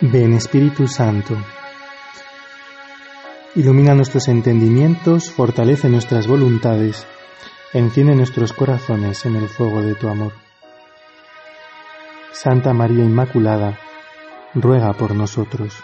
Ven Espíritu Santo. Ilumina nuestros entendimientos, fortalece nuestras voluntades, enciende nuestros corazones en el fuego de tu amor. Santa María Inmaculada, ruega por nosotros.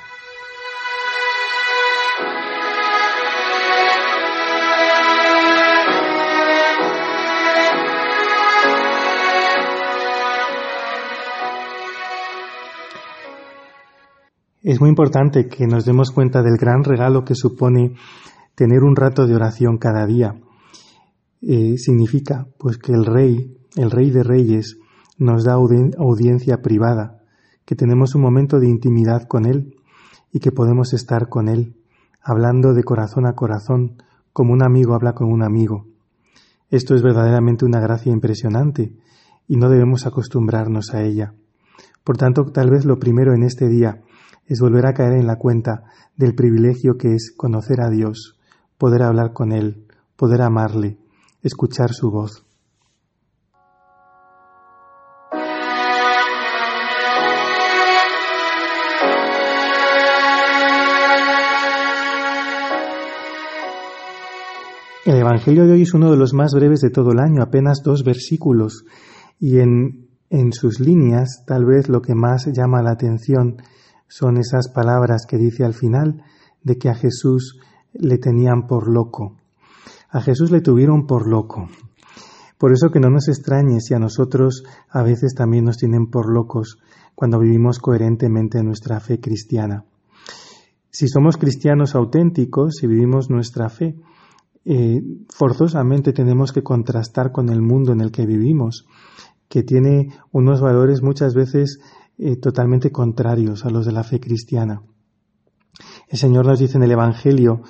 Es muy importante que nos demos cuenta del gran regalo que supone tener un rato de oración cada día. Eh, significa pues que el rey, el rey de reyes, nos da audiencia privada, que tenemos un momento de intimidad con él y que podemos estar con él, hablando de corazón a corazón, como un amigo habla con un amigo. Esto es verdaderamente una gracia impresionante y no debemos acostumbrarnos a ella. Por tanto, tal vez lo primero en este día es volver a caer en la cuenta del privilegio que es conocer a Dios, poder hablar con Él, poder amarle, escuchar su voz. El Evangelio de hoy es uno de los más breves de todo el año, apenas dos versículos, y en, en sus líneas tal vez lo que más llama la atención son esas palabras que dice al final de que a Jesús le tenían por loco. A Jesús le tuvieron por loco. Por eso que no nos extrañe si a nosotros a veces también nos tienen por locos cuando vivimos coherentemente nuestra fe cristiana. Si somos cristianos auténticos, si vivimos nuestra fe, eh, forzosamente tenemos que contrastar con el mundo en el que vivimos, que tiene unos valores muchas veces eh, totalmente contrarios a los de la fe cristiana. El Señor nos dice en el Evangelio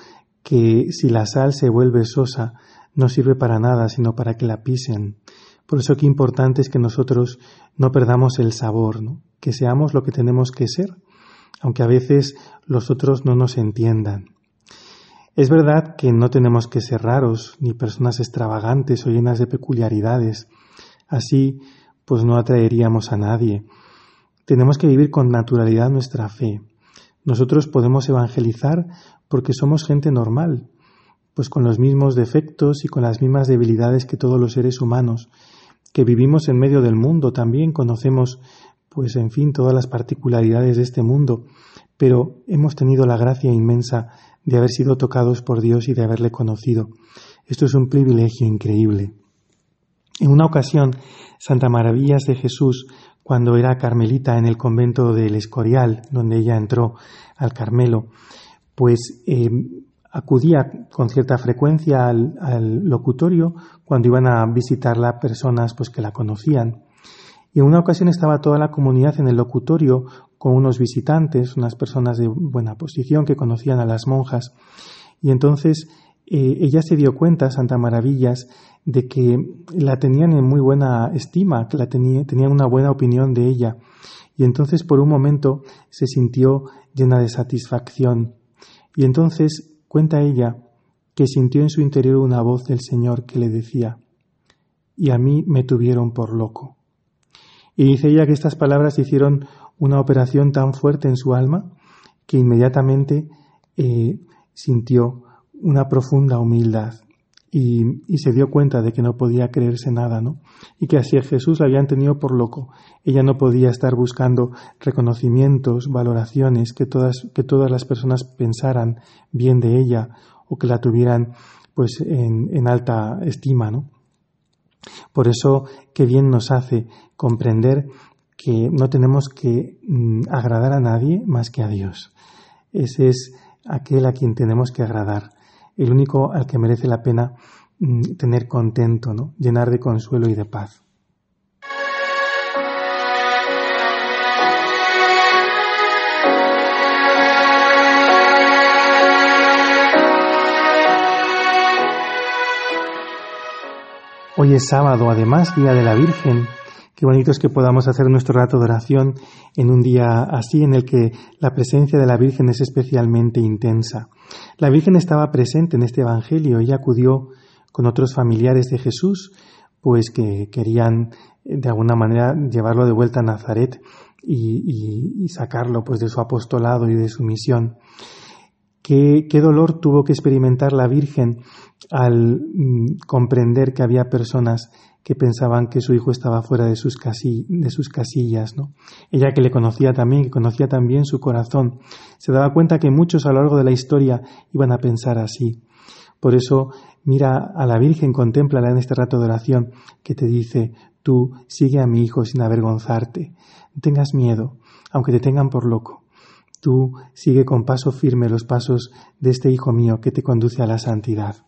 que si la sal se vuelve sosa, no sirve para nada, sino para que la pisen. Por eso qué importante es que nosotros no perdamos el sabor, que seamos lo que tenemos que ser, aunque a veces los otros no nos entiendan. Es verdad que no tenemos que ser raros, ni personas extravagantes o llenas de peculiaridades. Así, pues no atraeríamos a nadie. Tenemos que vivir con naturalidad nuestra fe. Nosotros podemos evangelizar porque somos gente normal, pues con los mismos defectos y con las mismas debilidades que todos los seres humanos, que vivimos en medio del mundo también, conocemos, pues en fin, todas las particularidades de este mundo, pero hemos tenido la gracia inmensa de haber sido tocados por Dios y de haberle conocido. Esto es un privilegio increíble. En una ocasión, Santa Maravillas de Jesús cuando era carmelita en el convento del Escorial, donde ella entró al Carmelo, pues eh, acudía con cierta frecuencia al, locutorio cuando iban a visitarla personas pues que la conocían. Y en una ocasión estaba toda la comunidad en el locutorio con unos visitantes, unas personas de buena posición que conocían a las monjas. Y entonces eh, ella se dio cuenta, Santa Maravillas, de que la tenían en muy buena estima, que la tenían una buena opinión de ella. Y entonces por un momento se sintió llena de satisfacción. Y entonces cuenta ella que sintió en su interior una voz del Señor que le decía, y a mí me tuvieron por loco. Y dice ella que estas palabras hicieron una operación tan fuerte en su alma que inmediatamente eh, sintió una profunda humildad y, se dio cuenta de que no podía creerse nada, ¿no? Y que así Jesús la habían tenido por loco. Ella no podía estar buscando reconocimientos, valoraciones, que todas, que todas las personas pensaran bien de ella o que la tuvieran pues en, en alta estima, ¿no? Por eso, qué bien nos hace comprender que no tenemos que mm, agradar a nadie más que a Dios. Ese es aquel a quien tenemos que agradar el único al que merece la pena mm, tener contento, ¿no? llenar de consuelo y de paz. Hoy es sábado, además, Día de la Virgen, Qué bonito es que podamos hacer nuestro rato de oración en un día así en el que la presencia de la Virgen es especialmente intensa. La Virgen estaba presente en este Evangelio y acudió con otros familiares de Jesús, pues que querían de alguna manera llevarlo de vuelta a Nazaret y, sacarlo pues de su apostolado y de su misión. Qué, dolor tuvo que experimentar la Virgen al mm, comprender que había personas que pensaban que su hijo estaba fuera de sus, de sus casillas, ¿no? Ella que le conocía también, que conocía también su corazón, se daba cuenta que muchos a lo largo de la historia iban a pensar así. Por eso, mira a la Virgen, contémplala en este rato de oración, que te dice, tú sigue a mi hijo sin avergonzarte, no tengas miedo, aunque te tengan por loco. Tú sigue con paso firme los pasos de este hijo mío que te conduce a la santidad.